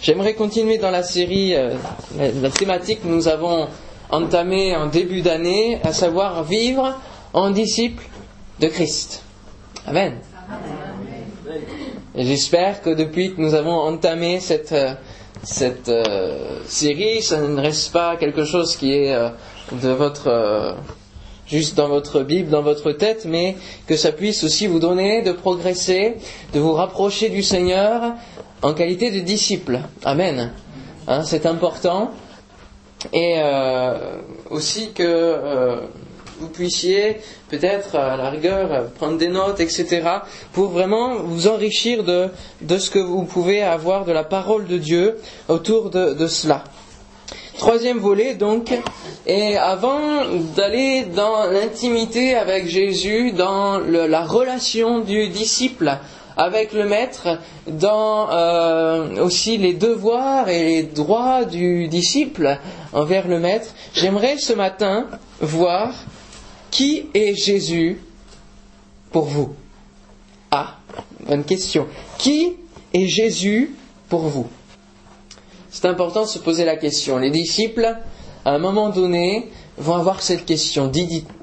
J'aimerais continuer dans la série, euh, la, thématique que nous avons entamée en début d'année, à savoir vivre en disciple de Christ. Amen. J'espère que depuis que nous avons entamé cette, euh, cette euh, série, ça ne reste pas quelque chose qui est de votre juste dans votre Bible, dans votre tête, mais que ça puisse aussi vous donner de progresser, de vous rapprocher du Seigneur en qualité de disciple. Amen. Hein, c'est important. Et euh, aussi que euh, vous puissiez peut-être à la rigueur prendre des notes, etc., pour vraiment vous enrichir de, ce que vous pouvez avoir de la parole de Dieu autour de, cela. Troisième volet, donc, et avant d'aller dans l'intimité avec Jésus, dans la relation du disciple avec le maître, dans euh, aussi les devoirs et les droits du disciple envers le maître, j'aimerais ce matin voir qui est Jésus pour vous. Ah, bonne question. Qui est Jésus pour vous? C'est important de se poser la question. Les disciples, à un moment donné, vont avoir cette question.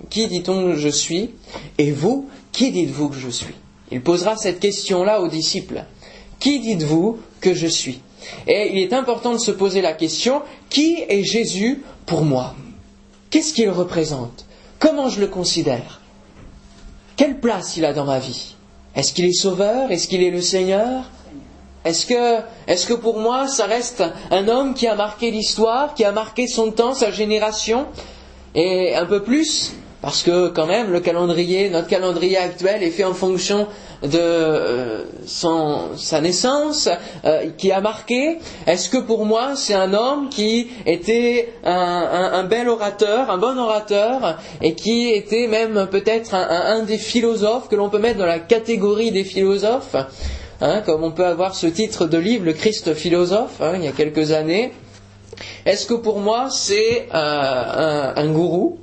Qui dit-on que je suis? Et vous, qui dites-vous que je suis? Il posera cette question-là aux disciples. Qui dites-vous que je suis? Et il est important de se poser la question, qui est Jésus pour moi? Qu'est-ce qu'il représente? Comment je le considère? Quelle place il a dans ma vie? Est-ce qu'il est sauveur? Est-ce qu'il est le Seigneur? Est-ce que, pour moi, ça reste un homme qui a marqué l'histoire, qui a marqué son temps, sa génération, et un peu plus, parce que quand même, notre calendrier actuel est fait en fonction de euh, sa naissance, euh, qui a marqué. Est-ce que pour moi, c'est un homme qui était un, bel orateur, un bon orateur, et qui était même peut-être un, des philosophes que l'on peut mettre dans la catégorie des philosophes Hein, comme on peut avoir ce titre de livre, Le Christ philosophe, hein, il y a quelques années. Est-ce que pour moi c'est euh, un gourou?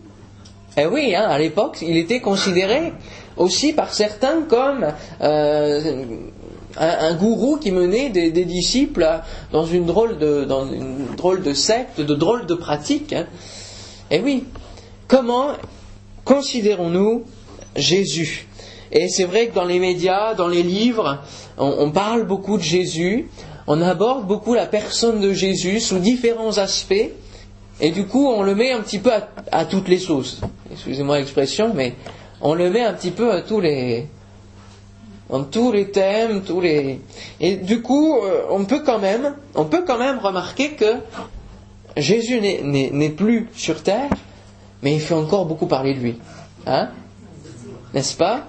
Eh oui, hein, à l'époque, il était considéré aussi par certains comme euh, un, gourou qui menait des, disciples dans une drôle de, secte, de drôle de pratique. hein. Eh oui, comment considérons-nous Jésus? Et c'est vrai que dans les médias, dans les livres, on parle beaucoup de Jésus, on aborde beaucoup la personne de Jésus sous différents aspects, et du coup on le met un petit peu à, toutes les sauces. Excusez-moi l'expression, mais on le met un petit peu à tous les, dans tous les thèmes, tous les. Et du coup, euh, on peut quand même, on peut quand même remarquer que Jésus n'est- plus sur terre, mais il fait encore beaucoup parler de lui, hein? N'est-ce pas?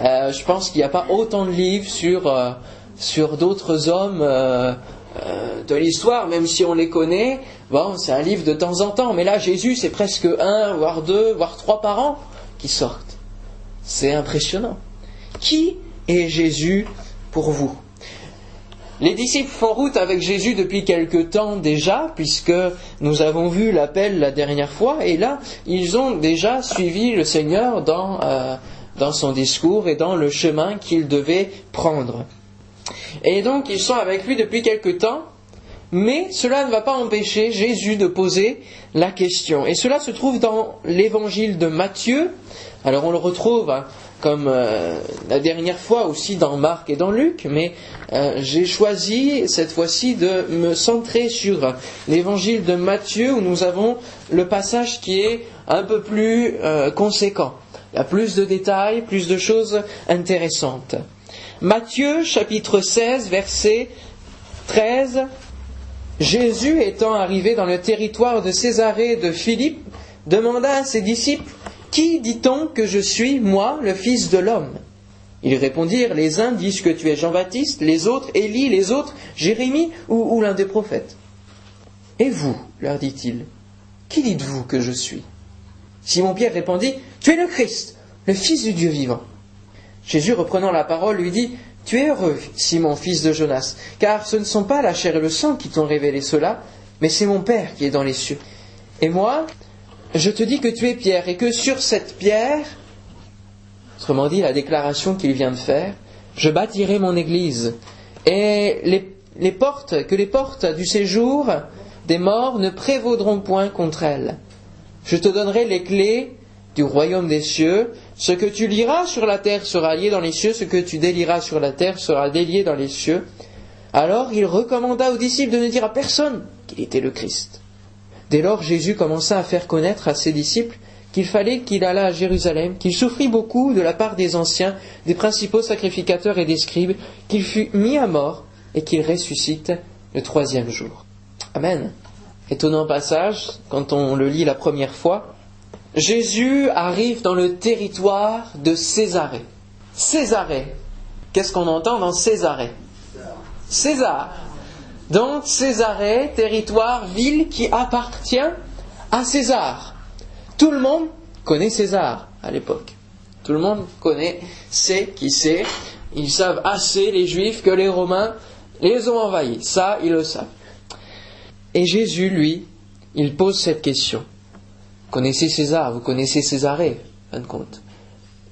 Euh, Je pense qu'il n'y a pas autant de livres sur euh, sur d'autres hommes euh, de l'histoire, même si on les connaît. Bon, c'est un livre de temps en temps, mais là Jésus, c'est presque un, voire deux, voire trois par an qui sortent. C'est impressionnant. Qui est Jésus pour vous? Les disciples font route avec Jésus depuis quelque temps déjà, puisque nous avons vu l'appel la dernière fois, et là, ils ont déjà suivi le Seigneur dans, euh, dans son discours et dans le chemin qu'il devait prendre. Et donc, ils sont avec lui depuis quelque temps, mais cela ne va pas empêcher Jésus de poser la question. Et cela se trouve dans l'évangile de Matthieu. Alors on le retrouve hein, comme euh, la dernière fois aussi dans Marc et dans Luc, mais euh, j'ai choisi cette fois-ci de me centrer sur l'évangile de Matthieu où nous avons le passage qui est un peu plus euh, conséquent. Il y a plus de détails, plus de choses intéressantes. Matthieu chapitre 16 verset 13 Jésus étant arrivé dans le territoire de Césarée de Philippe, demanda à ses disciples Qui dit-on que je suis, moi, le Fils de l'homme? Ils répondirent Les uns disent que tu es Jean-Baptiste, les autres Élie, les autres Jérémie ou, ou l'un des prophètes. Et vous, leur dit-il, qui dites-vous que je suis? Simon-Pierre répondit Tu es le Christ, le Fils du Dieu vivant. Jésus, reprenant la parole, lui dit Tu es heureux, Simon, fils de Jonas, car ce ne sont pas la chair et le sang qui t'ont révélé cela, mais c'est mon Père qui est dans les cieux. Et moi, je te dis que tu es Pierre, et que sur cette pierre, autrement dit la déclaration qu'il vient de faire, je bâtirai mon église, et les, les portes, que les portes du séjour des morts ne prévaudront point contre elle. Je te donnerai les clés du royaume des cieux. Ce que tu liras sur la terre sera lié dans les cieux, ce que tu délieras sur la terre sera délié dans les cieux. Alors il recommanda aux disciples de ne dire à personne qu'il était le Christ. Dès lors Jésus commença à faire connaître à ses disciples qu'il fallait qu'il allât à Jérusalem, qu'il souffrit beaucoup de la part des anciens, des principaux sacrificateurs et des scribes, qu'il fut mis à mort et qu'il ressuscite le troisième jour. Amen. Étonnant passage, quand on le lit la première fois. Jésus arrive dans le territoire de Césarée. Césarée. Qu'est-ce qu'on entend dans Césarée? César. Donc Césarée, territoire, ville qui appartient à César. Tout le monde connaît César à l'époque. Tout le monde connaît, sait qui c'est. Ils savent assez, les Juifs, que les Romains les ont envahis. Ça, ils le savent. Et Jésus, lui, il pose cette question. Vous connaissez César, vous connaissez Césarée, fin de compte.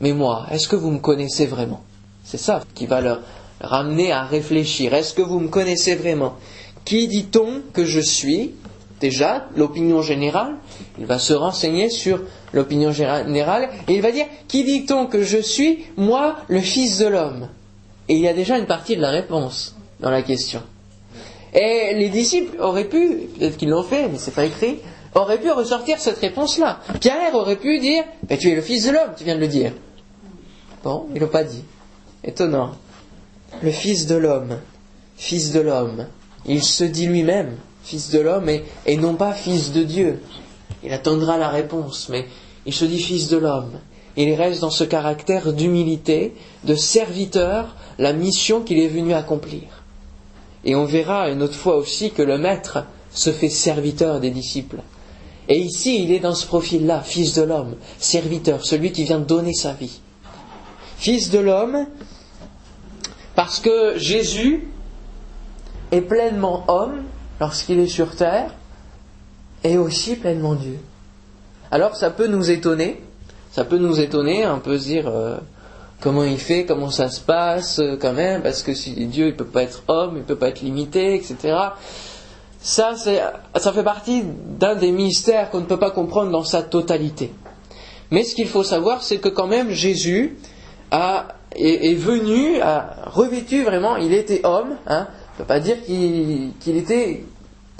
Mais moi, est-ce que vous me connaissez vraiment? C'est ça qui va leur ramener à réfléchir. Est-ce que vous me connaissez vraiment? Qui dit-on que je suis? Déjà, l'opinion générale, il va se renseigner sur l'opinion générale et il va dire Qui dit-on que je suis, moi, le Fils de l'homme Et il y a déjà une partie de la réponse dans la question. Et les disciples auraient pu, peut-être qu'ils l'ont fait, mais c'est pas écrit, auraient pu ressortir cette réponse-là. Pierre aurait pu dire ben, Tu es le Fils de l'homme, tu viens de le dire. Bon, il l'a pas dit. Étonnant. Le Fils de l'homme, Fils de l'homme, il se dit lui-même Fils de l'homme et non pas Fils de Dieu. Il attendra la réponse, mais il se dit Fils de l'homme. Il reste dans ce caractère d'humilité, de serviteur, la mission qu'il est venu accomplir. Et on verra une autre fois aussi que le Maître se fait serviteur des disciples. Et ici, il est dans ce profil-là, fils de l'homme, serviteur, celui qui vient donner sa vie. Fils de l'homme, parce que Jésus est pleinement homme lorsqu'il est sur terre, et aussi pleinement Dieu. Alors ça peut nous étonner, ça peut nous étonner, un peu se dire euh, comment il fait, comment ça se passe euh, quand même, parce que si Dieu il peut pas être homme, il peut pas être limité, etc. Ça, ça fait partie d'un des mystères qu'on ne peut pas comprendre dans sa totalité. Mais ce qu'il faut savoir, c'est que quand même Jésus a, est, venu, a revêtu vraiment, il était homme. Hein, on ne peut pas dire qu'il était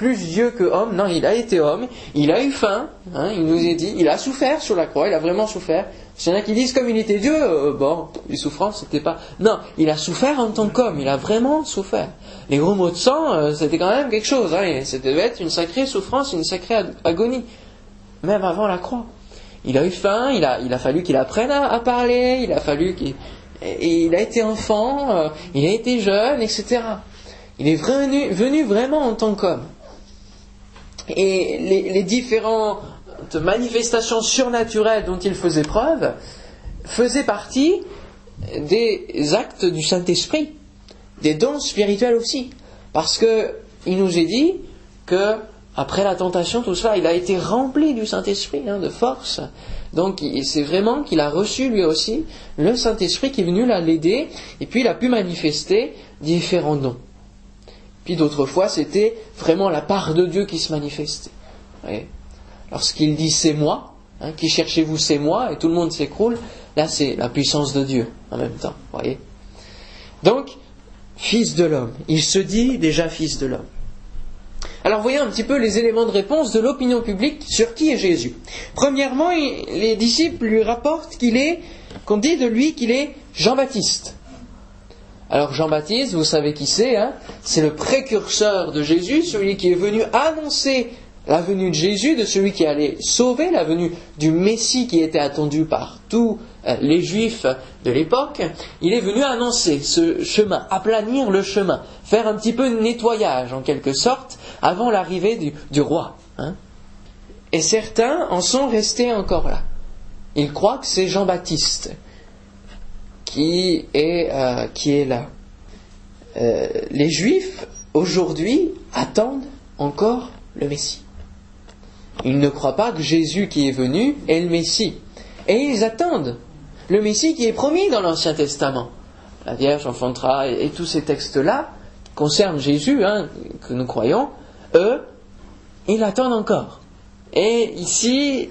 plus Dieu que homme. Non, il a été homme, il a eu faim, hein, il nous est dit, il a souffert sur la croix, il a vraiment souffert. Il y en a qui disent comme il était Dieu, euh, bon, les souffrances, c'était pas. Non, il a souffert en tant qu'homme, il a vraiment souffert. Les gros mots de sang, euh, c'était quand même quelque chose, hein, c'était être une sacrée souffrance, une sacrée agonie, même avant la croix. Il a eu faim, il a, il a fallu qu'il apprenne à, parler, il a fallu qu'il. Et il a été enfant, euh, il a été jeune, etc. Il est venu vraiment en tant qu'homme. Et les, différentes manifestations surnaturelles dont il faisait preuve faisaient partie des actes du Saint-Esprit, des dons spirituels aussi. Parce qu'il nous est dit que après la tentation, tout cela, il a été rempli du Saint-Esprit, hein, de force. Donc c'est vraiment qu'il a reçu lui aussi le Saint-Esprit qui est venu l'aider, et puis il a pu manifester différents dons. Puis d'autres fois, c'était vraiment la part de Dieu qui se manifestait. Lorsqu'il dit c'est moi, hein, qui cherchez-vous c'est moi, et tout le monde s'écroule, là c'est la puissance de Dieu en même temps. Voyez Donc, fils de l'homme, il se dit déjà fils de l'homme. Alors voyons un petit peu les éléments de réponse de l'opinion publique sur qui est Jésus. Premièrement, les disciples lui rapportent qu'on dit de lui qu'il est Jean-Baptiste. Alors Jean-Baptiste, vous savez qui c'est, hein? C'est le précurseur de Jésus, celui qui est venu annoncer la venue de Jésus, de celui qui allait sauver, la venue du Messie qui était attendu par tous euh, les Juifs de l'époque. Il est venu annoncer ce chemin, aplanir le chemin, faire un petit peu de nettoyage en quelque sorte avant l'arrivée du, roi. Hein Et certains en sont restés encore là. Ils croient que c'est Jean-Baptiste qui est, euh, qui est là. Euh, les Juifs, aujourd'hui, attendent encore le Messie. Ils ne croient pas que Jésus qui est venu est le Messie. Et ils attendent le Messie qui est promis dans l'Ancien Testament. La Vierge enfantera et, tous ces textes-là, concerne Jésus, hein, que nous croyons, eux, ils attendent encore. Et ici,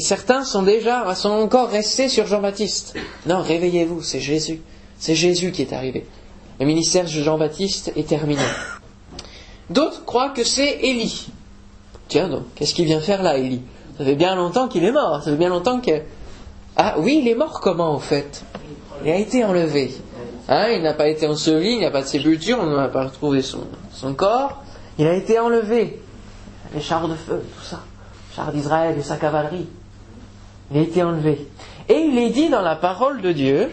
certains sont déjà, sont encore restés sur Jean-Baptiste. Non, réveillez-vous, c'est Jésus. C'est Jésus qui est arrivé. Le ministère de Jean-Baptiste est terminé. D'autres croient que c'est Élie. Tiens donc, qu'est-ce qu'il vient faire là, Élie? Ça fait bien longtemps qu'il est mort. Ça fait bien longtemps que. Ah oui, il est mort comment en fait? Il a été enlevé. Hein, il n'a pas été enseveli, il n'y a pas de sépulture, on n'a pas retrouvé son, son corps. Il a été enlevé. Les chars de feu, tout ça. Chars d'Israël et sa cavalerie. Il a été enlevé. Et il est dit dans la parole de Dieu,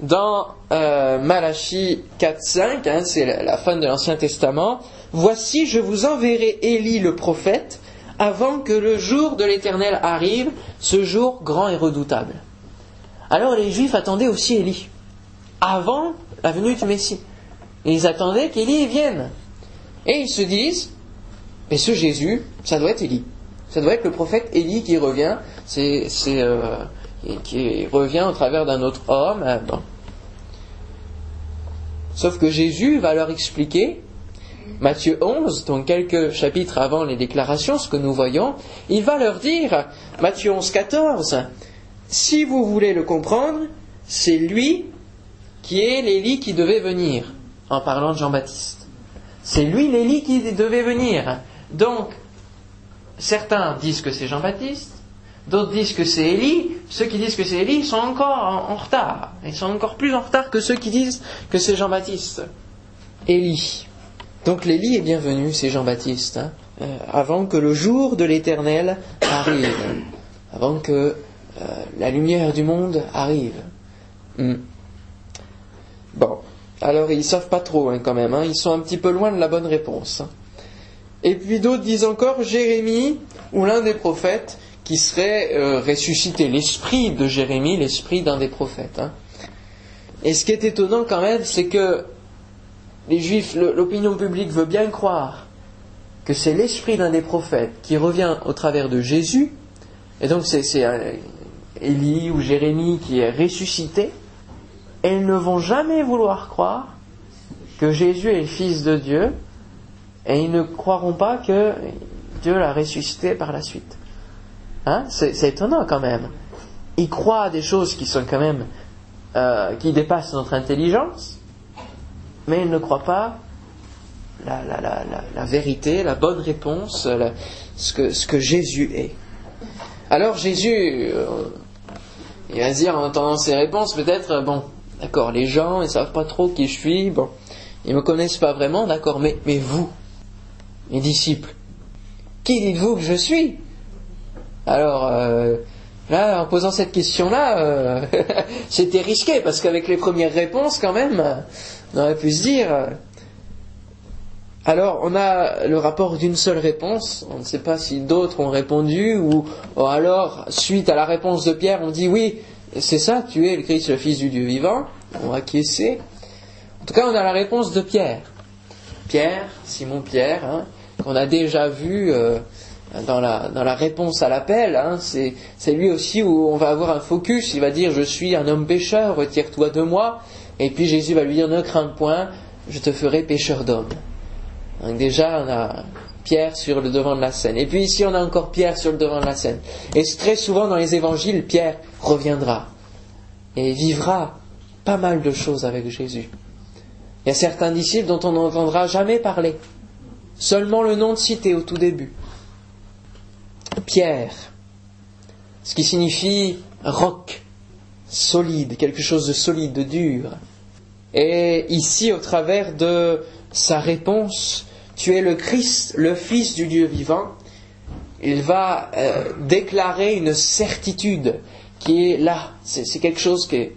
dans euh, Malachie 4.5, hein, c'est la, fin de l'Ancien Testament, Voici, je vous enverrai Élie le prophète, avant que le jour de l'Éternel arrive, ce jour grand et redoutable. Alors les Juifs attendaient aussi Élie, avant la venue du Messie. ils attendaient qu'Élie vienne. Et ils se disent, mais ce Jésus, ça doit être Élie. Ça doit être le prophète Élie qui revient, c'est, euh, qui revient au travers d'un autre homme. Euh, Sauf que Jésus va leur expliquer, Matthieu 11, donc quelques chapitres avant les déclarations, ce que nous voyons, il va leur dire, Matthieu 11, 14, si vous voulez le comprendre, c'est lui qui est l'Élie qui devait venir, en parlant de Jean-Baptiste. C'est lui l'Élie qui devait venir. Donc, certains disent que c'est Jean-Baptiste, d'autres disent que c'est Élie. Ceux qui disent que c'est Élie sont encore en, retard. Ils sont encore plus en retard que ceux qui disent que c'est Jean-Baptiste. Élie. Donc l'Élie est bienvenu, c'est Jean-Baptiste, hein, euh, avant que le jour de l'Éternel arrive, avant que euh, la lumière du monde arrive. Hmm. Bon, alors ils savent pas trop hein, quand même, hein. ils sont un petit peu loin de la bonne réponse. Hein. Et puis d'autres disent encore Jérémie ou l'un des prophètes qui serait euh, ressuscité, l'esprit de Jérémie, l'esprit d'un des prophètes. Et ce qui est étonnant quand même, c'est que les juifs, l'opinion publique veut bien croire que c'est l'esprit d'un des prophètes qui revient au travers de Jésus, et donc c'est Élie ou Jérémie qui est ressuscité, ils ne vont jamais vouloir croire que Jésus est Fils de Dieu, et ils ne croiront pas que Dieu l'a ressuscité par la suite. Hein? C'est étonnant quand même. Ils croient à des choses qui sont quand même euh, qui dépassent notre intelligence, mais ils ne croient pas la, la, la, la vérité, la bonne réponse, ce, que, ce, que, Jésus est. Alors Jésus, euh, il va dire en entendant ces réponses, peut-être, bon, d'accord, les gens, ils savent pas trop qui je suis, bon, ils me connaissent pas vraiment, d'accord, mais, mais vous, mes disciples, qui dites-vous que je suis? Alors, euh, Là, en posant cette question-là, euh, c'était risqué parce qu'avec les premières réponses, quand même, on aurait pu se dire. Alors, on a le rapport d'une seule réponse. On ne sait pas si d'autres ont répondu ou, alors, suite à la réponse de Pierre, on dit oui, c'est ça, tu es le Christ, le Fils du Dieu vivant. On va acquiescer. En tout cas, on a la réponse de Pierre. Pierre, Simon Pierre, hein, qu'on a déjà vu. Euh, dans la, réponse à l'appel, hein, c'est, lui aussi où on va avoir un focus. Il va dire Je suis un homme pécheur, retire-toi de moi. Et puis Jésus va lui dire Ne crains point, je te ferai pécheur d'homme. Donc déjà, on a Pierre sur le devant de la scène. Et puis ici, on a encore Pierre sur le devant de la scène. Et très souvent dans les évangiles, Pierre reviendra et vivra pas mal de choses avec Jésus. Il y a certains disciples dont on n'entendra jamais parler. Seulement le nom de cité au tout début pierre, ce qui signifie roc, solide, quelque chose de solide, de dur. Et ici, au travers de sa réponse, tu es le Christ, le Fils du Dieu vivant, il va euh, déclarer une certitude qui est là. C'est quelque chose qui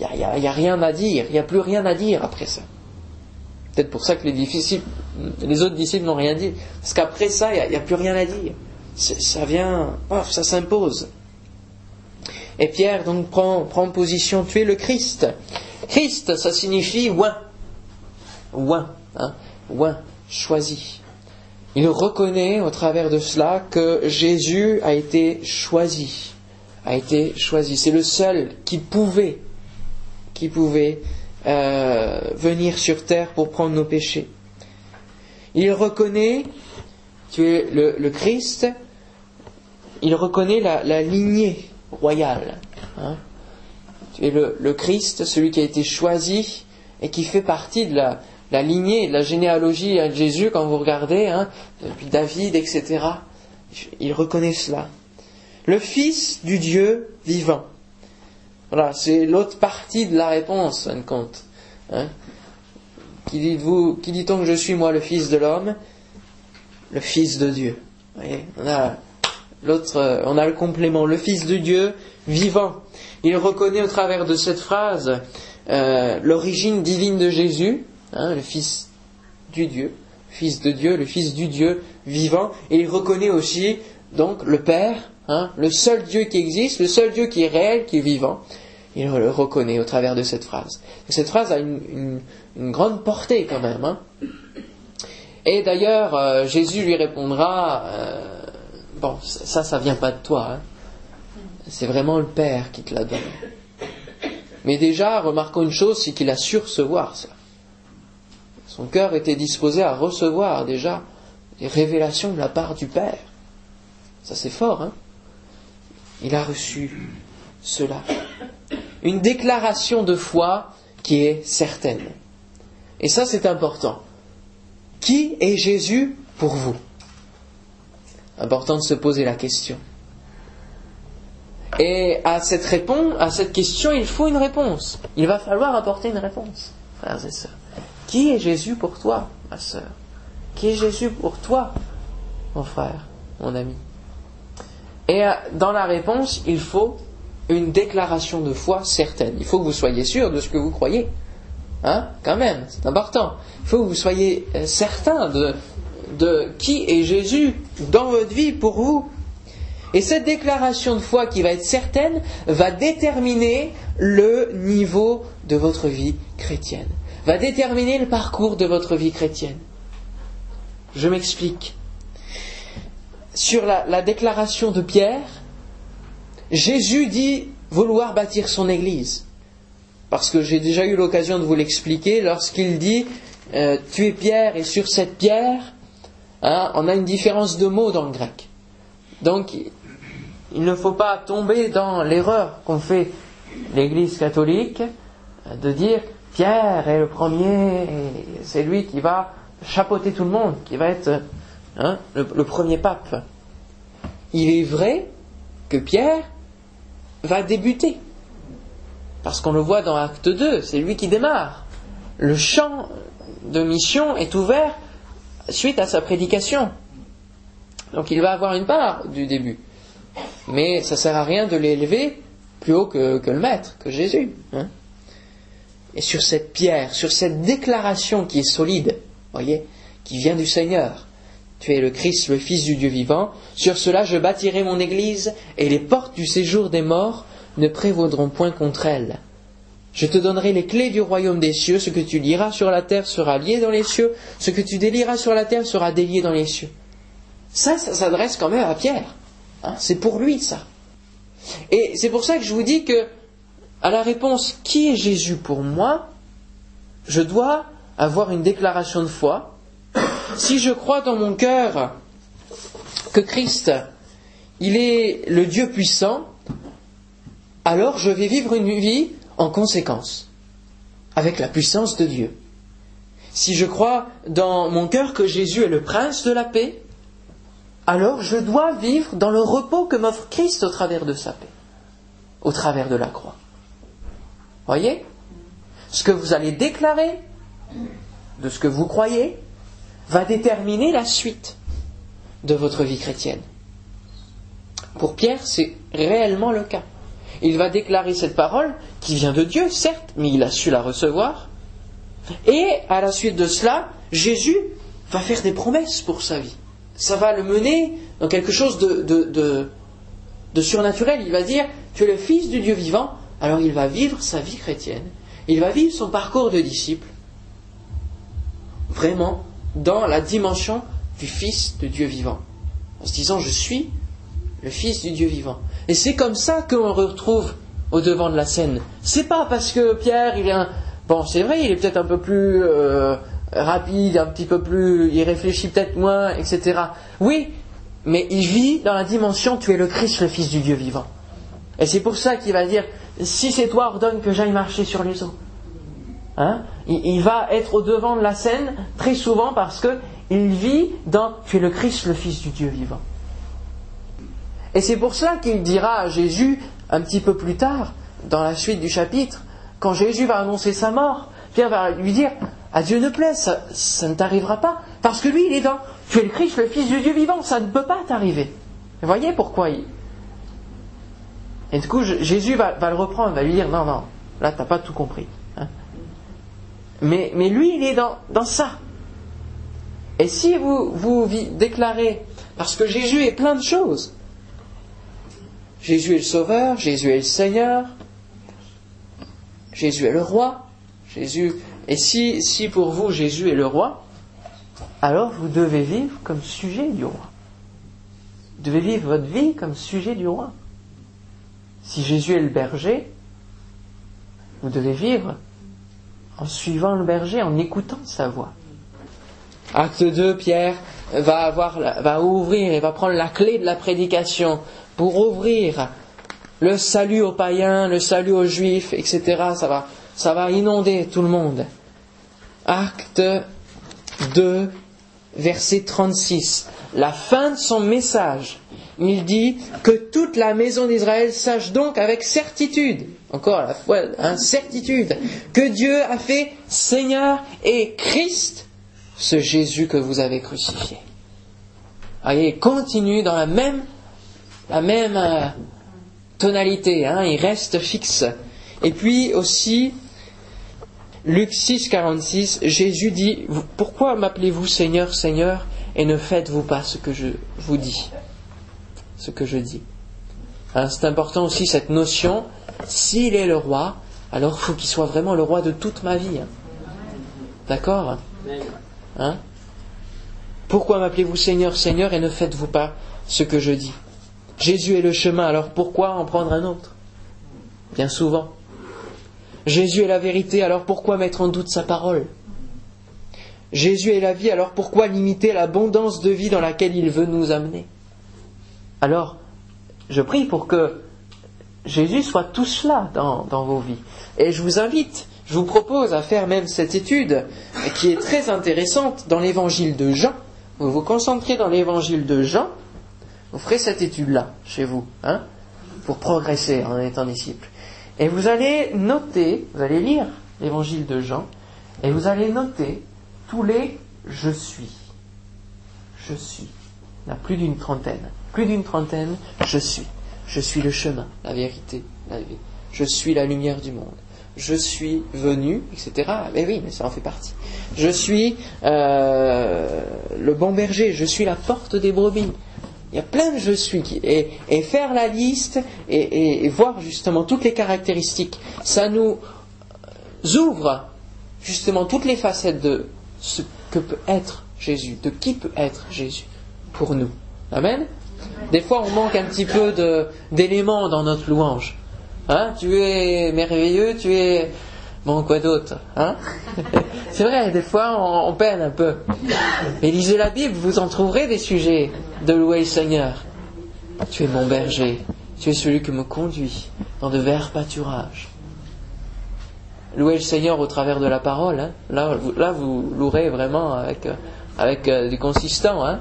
Il n'y a, a, rien à dire, il n'y a plus rien à dire après ça. Peut-être pour ça que les, les autres disciples n'ont rien dit. Parce qu'après ça, il n'y a, plus rien à dire ça vient, ça s'impose. Et Pierre donc prend, position, tu es le Christ. Christ, ça signifie. Oin, hein, oin, choisi. Il reconnaît au travers de cela que Jésus a été choisi. A été choisi. C'est le seul qui pouvait, qui pouvait euh, venir sur terre pour prendre nos péchés. Il reconnaît, tu es le, Christ, il reconnaît la, lignée royale. Hein. Tu es le, Christ, celui qui a été choisi et qui fait partie de la, lignée, de la généalogie de Jésus, quand vous regardez, hein, depuis David, etc. Il reconnaît cela. Le Fils du Dieu vivant. Voilà, c'est l'autre partie de la réponse, en compte. Hein. Qui dit-on que je suis moi, le Fils de l'homme? Le Fils de Dieu. on a l'autre, euh, on a le complément, le Fils de Dieu vivant. Il reconnaît au travers de cette phrase euh, l'origine divine de Jésus, hein, le Fils du Dieu, Fils de Dieu, le Fils du Dieu vivant, et il reconnaît aussi donc le Père, hein, le seul Dieu qui existe, le seul Dieu qui est réel, qui est vivant. Il le reconnaît au travers de cette phrase. cette phrase a une, grande portée quand même. Hein. Et d'ailleurs, euh, Jésus lui répondra, euh, bon, ça, ça vient pas de toi. Hein. C'est vraiment le Père qui te l'a donné. Mais déjà, remarquons une chose, c'est qu'il a su recevoir ça. Son cœur était disposé à recevoir déjà des révélations de la part du Père. Ça c'est fort, hein Il a reçu cela. Une déclaration de foi qui est certaine. Et ça c'est important. Qui est Jésus pour vous? Important de se poser la question. Et à cette réponse, à cette question, il faut une réponse. Il va falloir apporter une réponse, frères et sœurs. Qui est Jésus pour toi, ma sœur? Qui est Jésus pour toi, mon frère, mon ami? Et euh, dans la réponse, il faut une déclaration de foi certaine. Il faut que vous soyez sûr de ce que vous croyez. Hein? Quand même, c'est important. Il faut que vous soyez euh, certain de, de qui est Jésus dans votre vie pour vous. Et cette déclaration de foi qui va être certaine va déterminer le niveau de votre vie chrétienne, va déterminer le parcours de votre vie chrétienne. Je m'explique. Sur la, déclaration de Pierre, Jésus dit vouloir bâtir son Église. Parce que j'ai déjà eu l'occasion de vous l'expliquer lorsqu'il dit euh, tu es Pierre et sur cette pierre, hein, on a une différence de mots dans le grec. Donc il ne faut pas tomber dans l'erreur qu'ont fait l'Église catholique de dire Pierre est le premier, c'est lui qui va chapeauter tout le monde, qui va être hein, le premier pape. Il est vrai que Pierre va débuter, parce qu'on le voit dans Acte 2, c'est lui qui démarre. Le champ de mission est ouvert suite à sa prédication. Donc il va avoir une part du début. Mais ça ne sert à rien de l'élever plus haut que, le maître, que Jésus. Hein. Et sur cette pierre, sur cette déclaration qui est solide, voyez, qui vient du Seigneur, tu es le Christ, le Fils du Dieu vivant, sur cela je bâtirai mon Église, et les portes du séjour des morts ne prévaudront point contre elle. Je te donnerai les clés du royaume des cieux, ce que tu liras sur la terre sera lié dans les cieux, ce que tu délieras sur la terre sera délié dans les cieux. Ça, ça s'adresse quand même à Pierre. Hein, c'est pour lui ça. Et c'est pour ça que je vous dis que, à la réponse qui est Jésus pour moi, je dois avoir une déclaration de foi. Si je crois dans mon cœur que Christ, il est le Dieu puissant, alors je vais vivre une vie en conséquence, avec la puissance de Dieu. Si je crois dans mon cœur que Jésus est le prince de la paix, alors je dois vivre dans le repos que m'offre Christ au travers de sa paix, au travers de la croix. Voyez? Ce que vous allez déclarer de ce que vous croyez va déterminer la suite de votre vie chrétienne. Pour Pierre, c'est réellement le cas. Il va déclarer cette parole qui vient de Dieu, certes, mais il a su la recevoir. Et à la suite de cela, Jésus va faire des promesses pour sa vie ça va le mener dans quelque chose de, surnaturel. Il va dire, tu es le fils du Dieu vivant, alors il va vivre sa vie chrétienne. Il va vivre son parcours de disciple, vraiment dans la dimension du fils de Dieu vivant, en se disant, je suis le fils du Dieu vivant. Et c'est comme ça qu'on retrouve au devant de la scène. C'est pas parce que Pierre, il vient, Bon, c'est vrai, il est peut-être un peu plus euh, rapide, un petit peu plus, il réfléchit peut-être moins, etc. Oui, mais il vit dans la dimension tu es le Christ, le Fils du Dieu vivant. Et c'est pour ça qu'il va dire si c'est toi, ordonne que j'aille marcher sur les eaux. Hein il, va être au devant de la scène très souvent parce que il vit dans tu es le Christ, le Fils du Dieu vivant. Et c'est pour cela qu'il dira à Jésus un petit peu plus tard, dans la suite du chapitre, quand Jésus va annoncer sa mort, Pierre va lui dire À Dieu ne plaise, ça, ne t'arrivera pas. Parce que lui, il est dans Tu es le Christ, le Fils du Dieu vivant, ça ne peut pas t'arriver. Vous voyez pourquoi. Et du coup, Jésus va, le reprendre, va lui dire Non, non, là, tu n'as pas tout compris. Mais, lui, il est dans, dans ça. Et si vous, vous déclarez, parce que Jésus est plein de choses, Jésus est le Sauveur, Jésus est le Seigneur, Jésus est le roi. Jésus. Et si, si pour vous Jésus est le roi, alors vous devez vivre comme sujet du roi. Vous devez vivre votre vie comme sujet du roi. Si Jésus est le berger, vous devez vivre en suivant le berger, en écoutant sa voix. Acte 2, Pierre va, avoir, ouvrir et va prendre la clé de la prédication pour ouvrir le salut aux païens, le salut aux juifs, etc. Ça va, ça va inonder tout le monde. Acte 2, verset 36. La fin de son message. Il dit que toute la maison d'Israël sache donc avec certitude, encore la fois, hein, certitude, que Dieu a fait Seigneur et Christ ce Jésus que vous avez crucifié. Voyez, continue dans la même, la même euh, tonalité, hein, il reste fixe. Et puis aussi, Luc 6, 46, Jésus dit Pourquoi m'appelez-vous Seigneur, Seigneur, et ne faites-vous pas ce que je vous dis? Ce que je dis. Hein, c'est important aussi cette notion s'il est le roi, alors il faut qu'il soit vraiment le roi de toute ma vie. D'accord? Hein? Pourquoi m'appelez-vous Seigneur, Seigneur, et ne faites-vous pas ce que je dis? Jésus est le chemin, alors pourquoi en prendre un autre? Bien souvent. Jésus est la vérité, alors pourquoi mettre en doute sa parole? Jésus est la vie, alors pourquoi limiter l'abondance de vie dans laquelle il veut nous amener? Alors, je prie pour que Jésus soit tout cela dans, vos vies. Et je vous invite, je vous propose à faire même cette étude qui est très intéressante dans l'évangile de Jean. Vous vous concentrez dans l'évangile de Jean, vous ferez cette étude-là chez vous, hein, pour progresser en étant disciple. Et vous allez noter, vous allez lire l'évangile de Jean, et vous allez noter tous les je suis. Je suis. Il y en a plus d'une trentaine. Plus d'une trentaine, je suis. Je suis le chemin, la vérité, la vie. Je suis la lumière du monde. Je suis venu, etc. Mais oui, mais ça en fait partie. Je suis euh, le bon berger. Je suis la porte des brebis. Il y a plein de je suis. Et, et faire la liste et, voir justement toutes les caractéristiques, ça nous ouvre justement toutes les facettes de ce que peut être Jésus, de qui peut être Jésus pour nous. Amen Des fois, on manque un petit peu d'éléments dans notre louange. Hein tu es merveilleux, tu es Bon, quoi d'autre hein? C'est vrai, des fois on, peine un peu. Mais lisez la Bible, vous en trouverez des sujets de louer le Seigneur. Tu es mon berger, tu es celui qui me conduit dans de verts pâturages. Louer le Seigneur au travers de la parole, hein? là, vous, là vous louerez vraiment avec, avec euh, du consistant. Hein?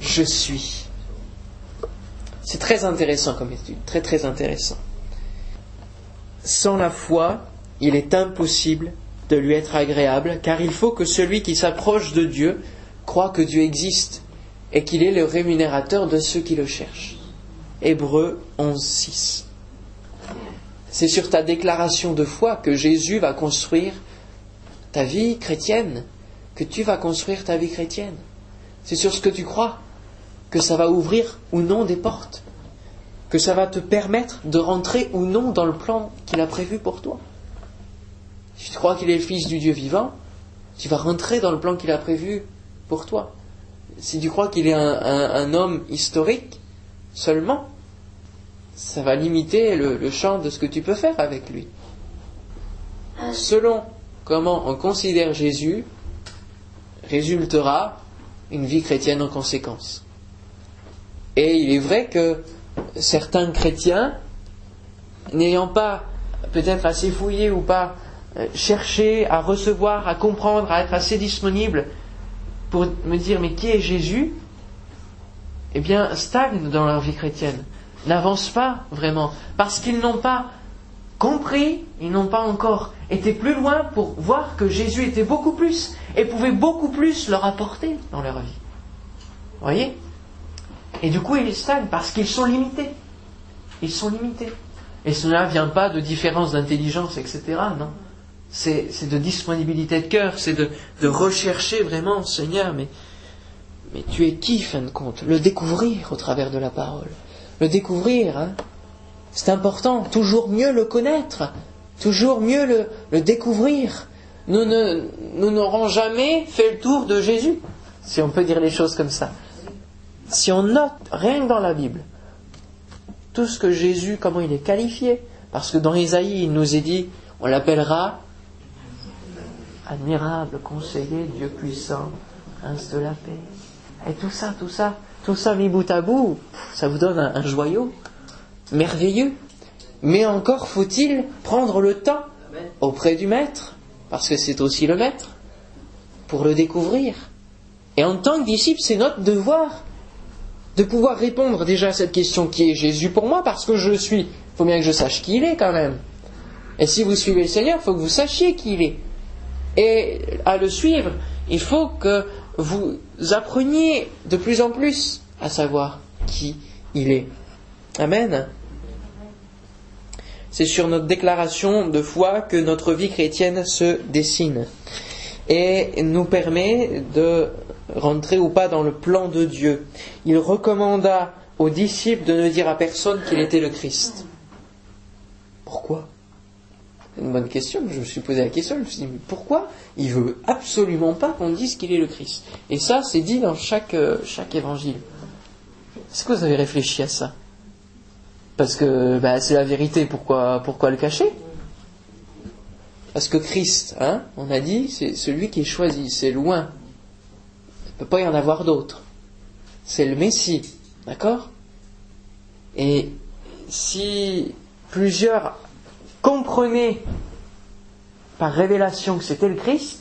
Je suis. C'est très intéressant comme étude, très très intéressant sans la foi, il est impossible de lui être agréable, car il faut que celui qui s'approche de Dieu croit que Dieu existe et qu'il est le rémunérateur de ceux qui le cherchent. Hébreu 11.6. C'est sur ta déclaration de foi que Jésus va construire ta vie chrétienne, que tu vas construire ta vie chrétienne. C'est sur ce que tu crois que ça va ouvrir ou non des portes que ça va te permettre de rentrer ou non dans le plan qu'il a prévu pour toi. Si tu crois qu'il est le Fils du Dieu vivant, tu vas rentrer dans le plan qu'il a prévu pour toi. Si tu crois qu'il est un, homme historique seulement, ça va limiter le, champ de ce que tu peux faire avec lui. selon comment on considère Jésus, résultera une vie chrétienne en conséquence. Et il est vrai que certains chrétiens, n'ayant pas peut-être assez fouillé ou pas euh, cherché à recevoir, à comprendre, à être assez disponible pour me dire mais qui est Jésus, eh bien stagnent dans leur vie chrétienne, n'avancent pas vraiment, parce qu'ils n'ont pas compris, ils n'ont pas encore été plus loin pour voir que Jésus était beaucoup plus et pouvait beaucoup plus leur apporter dans leur vie. Voyez? Et du coup, ils stagnent parce qu'ils sont limités. Ils sont limités. Et cela ne vient pas de différence d'intelligence, etc. Non. C'est, de disponibilité de cœur, c'est de, rechercher vraiment, Seigneur, mais, mais tu es qui, fin de compte? Le découvrir au travers de la parole. Le découvrir, hein c'est important, toujours mieux le connaître, toujours mieux le, découvrir. Nous, nous n'aurons jamais fait le tour de Jésus, si on peut dire les choses comme ça. Si on note, rien que dans la Bible, tout ce que Jésus, comment il est qualifié, parce que dans Isaïe, il nous est dit, on l'appellera admirable, conseiller, Dieu puissant, prince de la paix. Et tout ça, tout ça, tout ça mis bout à bout, ça vous donne un joyau merveilleux. Mais encore faut-il prendre le temps auprès du maître, parce que c'est aussi le maître, pour le découvrir. Et en tant que disciple, c'est notre devoir de pouvoir répondre déjà à cette question qui est Jésus pour moi, parce que je suis. Il faut bien que je sache qui il est quand même. Et si vous suivez le Seigneur, il faut que vous sachiez qui il est. Et à le suivre, il faut que vous appreniez de plus en plus à savoir qui il est. Amen. C'est sur notre déclaration de foi que notre vie chrétienne se dessine et nous permet de rentrer ou pas dans le plan de Dieu. Il recommanda aux disciples de ne dire à personne qu'il était le Christ. Pourquoi? C'est une bonne question. Je me suis posé la question. Je me suis dit, pourquoi? Il veut absolument pas qu'on dise qu'il est le Christ Et ça, c'est dit dans chaque, chaque évangile. Est-ce que vous avez réfléchi à ça? Parce que bah, c'est la vérité, pourquoi, pourquoi le cacher? Parce que Christ, hein, on a dit, c'est celui qui est choisi, c'est loin. Ne peut pas y en avoir d'autres. C'est le Messie, d'accord? Et si plusieurs comprenaient par révélation que c'était le Christ,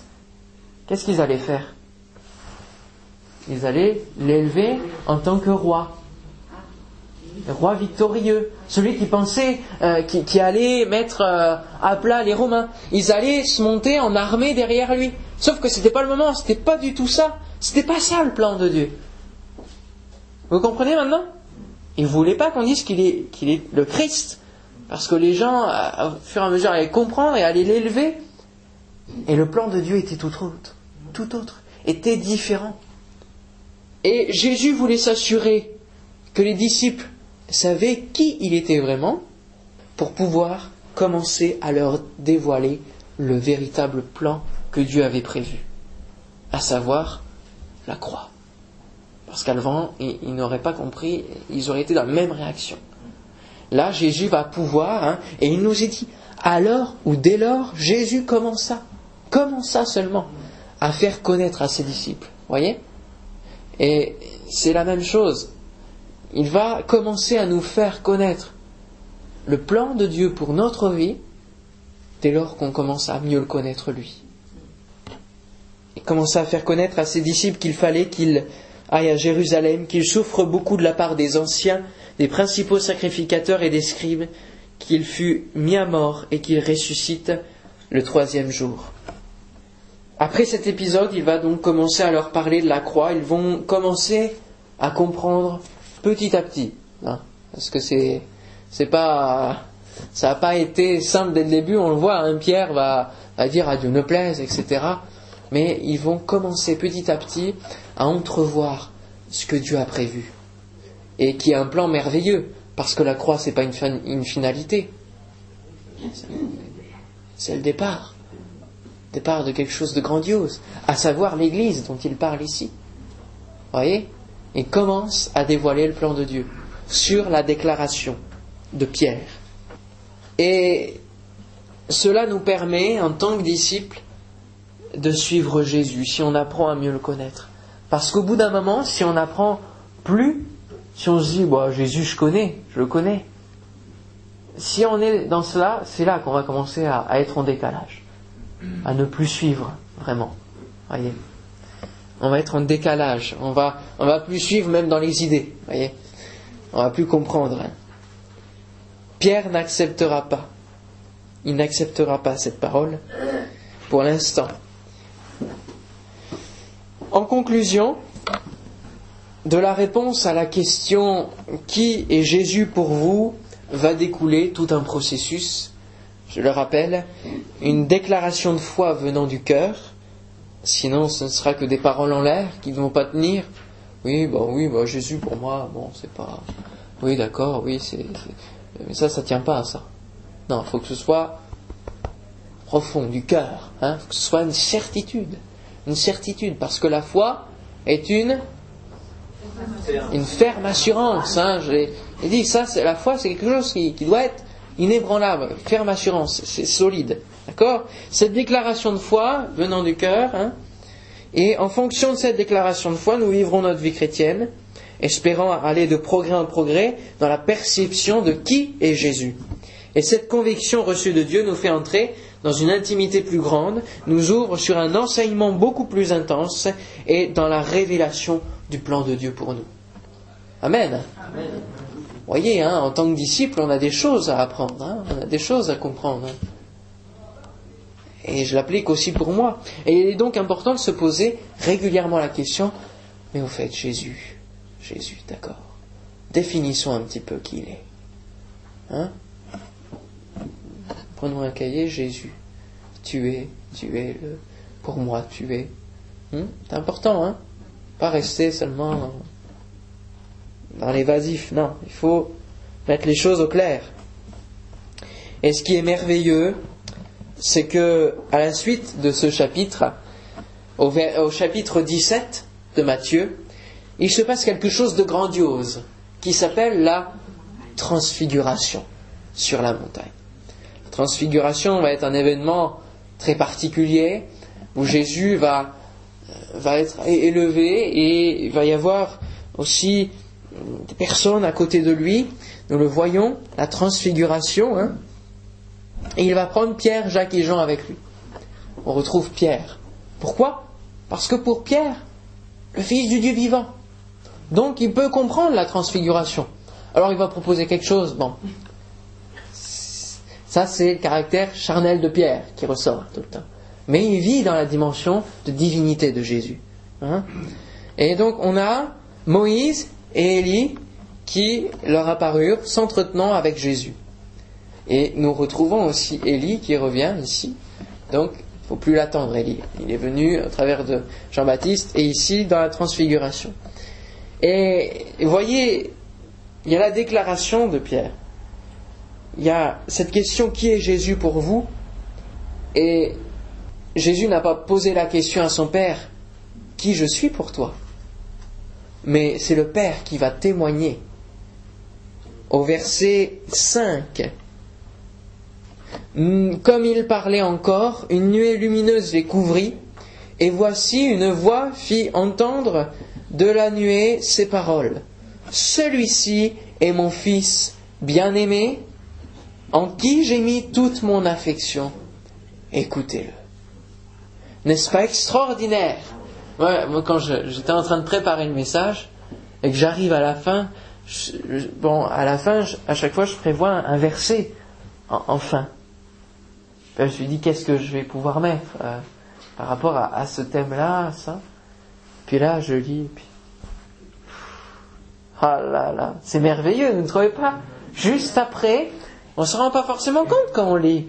qu'est-ce qu'ils allaient faire? Ils allaient l'élever en tant que roi roi victorieux, celui qui pensait, euh, qui, allait mettre euh, à plat les Romains. Ils allaient se monter en armée derrière lui. Sauf que c'était pas le moment, c'était pas du tout ça. C'était pas ça le plan de Dieu. Vous comprenez maintenant? Il ne voulait pas qu'on dise qu'il est, qu'il est le Christ, parce que les gens, au fur et à mesure, allaient comprendre et allaient l'élever. Et le plan de Dieu était tout autre, tout autre, était différent. Et Jésus voulait s'assurer que les disciples savait qui il était vraiment pour pouvoir commencer à leur dévoiler le véritable plan que Dieu avait prévu, à savoir la croix. Parce qu'avant, ils, n'auraient pas compris, ils auraient été dans la même réaction. Là, Jésus va pouvoir, hein, et il nous est dit, alors ou dès lors, Jésus commença, commença seulement à faire connaître à ses disciples. Voyez? Et c'est la même chose il va commencer à nous faire connaître le plan de Dieu pour notre vie dès lors qu'on commence à mieux le connaître lui. Il commence à faire connaître à ses disciples qu'il fallait qu'il aille à Jérusalem, qu'il souffre beaucoup de la part des anciens, des principaux sacrificateurs et des scribes, qu'il fut mis à mort et qu'il ressuscite le troisième jour. Après cet épisode, il va donc commencer à leur parler de la croix. Ils vont commencer à comprendre petit à petit. Hein, parce que c'est, c'est pas, ça n'a pas été simple dès le début. On le voit, hein, Pierre va, va dire à Dieu ne plaise, etc. Mais ils vont commencer petit à petit à entrevoir ce que Dieu a prévu. Et qui est un plan merveilleux. Parce que la croix, c'est pas une, finalité. C'est le départ. Départ de quelque chose de grandiose. À savoir l'Église dont il parle ici. Voyez? Et commence à dévoiler le plan de Dieu sur la déclaration de Pierre. Et cela nous permet, en tant que disciples, de suivre Jésus, si on apprend à mieux le connaître. Parce qu'au bout d'un moment, si on n'apprend plus, si on se dit, bah, Jésus, je connais, je le connais, si on est dans cela, c'est là qu'on va commencer à, être en décalage, à ne plus suivre vraiment. Voyez, on va être en décalage, on va, on va plus suivre même dans les idées. Voyez, on va plus comprendre. Hein. Pierre n'acceptera pas, il n'acceptera pas cette parole pour l'instant. En conclusion, de la réponse à la question Qui est Jésus pour vous? va découler tout un processus. Je le rappelle, une déclaration de foi venant du cœur, sinon ce ne sera que des paroles en l'air qui ne vont pas tenir. Oui, bon, oui, bah, Jésus pour moi, bon, c'est pas. Oui, d'accord, oui, c'est. Mais ça, ça tient pas à ça. Non, il faut que ce soit profond, du cœur. Hein, faut que ce soit une certitude. Une certitude, parce que la foi est une une ferme assurance. Hein, J'ai dit ça, c'est la foi, c'est quelque chose qui, doit être inébranlable, ferme assurance, c'est solide, d'accord? Cette déclaration de foi venant du cœur, hein, et en fonction de cette déclaration de foi, nous vivrons notre vie chrétienne, espérant aller de progrès en progrès dans la perception de qui est Jésus. Et cette conviction reçue de Dieu nous fait entrer dans une intimité plus grande, nous ouvre sur un enseignement beaucoup plus intense et dans la révélation du plan de Dieu pour nous. Amen. Vous voyez, hein, en tant que disciple, on a des choses à apprendre, hein, on a des choses à comprendre. Et je l'applique aussi pour moi. Et il est donc important de se poser régulièrement la question, mais au fait, Jésus, Jésus, d'accord. Définissons un petit peu qui il est. Hein Prenons un cahier, Jésus. Tu es, tu es le, pour moi, tu es. Hmm? C'est important, hein Pas rester seulement dans l'évasif, non. Il faut mettre les choses au clair. Et ce qui est merveilleux, c'est que à la suite de ce chapitre, au, au, chapitre 17 de Matthieu, il se passe quelque chose de grandiose qui s'appelle la transfiguration sur la montagne. Transfiguration va être un événement très particulier où Jésus va, va être élevé et il va y avoir aussi des personnes à côté de lui. Nous le voyons, la transfiguration. Hein. et il va prendre Pierre, Jacques et Jean avec lui. On retrouve Pierre. Pourquoi? Parce que pour Pierre, le Fils du Dieu vivant. Donc il peut comprendre la transfiguration. Alors il va proposer quelque chose. Bon, ça c'est le caractère charnel de Pierre qui ressort tout le temps. Mais il vit dans la dimension de divinité de Jésus. Hein. et donc on a Moïse et Élie qui leur apparurent s'entretenant avec Jésus. Et nous retrouvons aussi Élie qui revient ici. Donc, il ne faut plus l'attendre, Élie. Il est venu au travers de Jean-Baptiste et ici dans la transfiguration. Et voyez, il y a la déclaration de Pierre. Il y a cette question qui est Jésus pour vous? Et Jésus n'a pas posé la question à son Père qui je suis pour toi? Mais c'est le Père qui va témoigner. Au verset 5, hmm, comme il parlait encore, une nuée lumineuse les couvrit, et voici une voix fit entendre de la nuée ces paroles. Celui-ci est mon Fils bien-aimé, en qui j'ai mis toute mon affection. Écoutez-le. N'est-ce pas extraordinaire? Moi, quand j'étais en train de préparer le message et que j'arrive à la fin, bon, à la fin, à chaque fois, je prévois un, verset en, fin. je me suis dit, qu'est-ce que je vais pouvoir mettre euh, par rapport à, ce thème-là, ça? Puis là, je lis. Ah là là, c'est merveilleux, ne trouvez pas? Juste après, on ne se rend pas forcément compte quand on lit.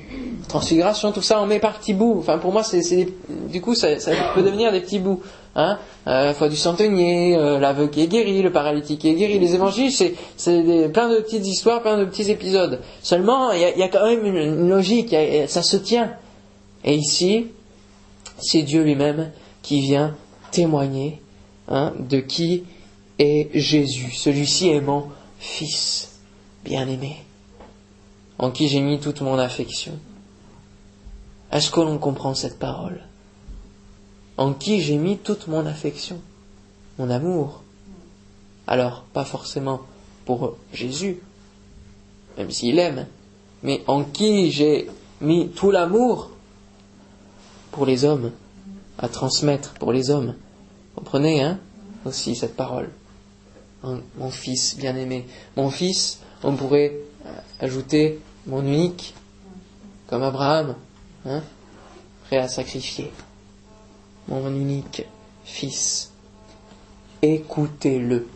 Transfiguration, tout ça, on met par petits bouts. Enfin, pour moi, c'est, du coup, ça, peut devenir des petits bouts. Hein euh, foi du centenier, euh, l'aveugle qui est guéri, le paralytique qui est guéri. Les évangiles, c'est, plein de petites histoires, plein de petits épisodes. Seulement, il y, a, quand même une, logique, ça se tient. Et ici, c'est Dieu lui-même qui vient témoigner hein, de qui est Jésus. Celui-ci est mon Fils bien-aimé en qui j'ai mis toute mon affection. Est-ce que l'on comprend cette parole? En qui j'ai mis toute mon affection, mon amour? Alors, pas forcément pour Jésus, même s'il aime, mais en qui j'ai mis tout l'amour? Pour les hommes, à transmettre pour les hommes. Comprenez, hein, aussi cette parole. Mon fils bien-aimé. Mon fils, on pourrait ajouter mon unique, comme Abraham, hein, prêt à sacrifier. Mon unique fils. Écoutez-le.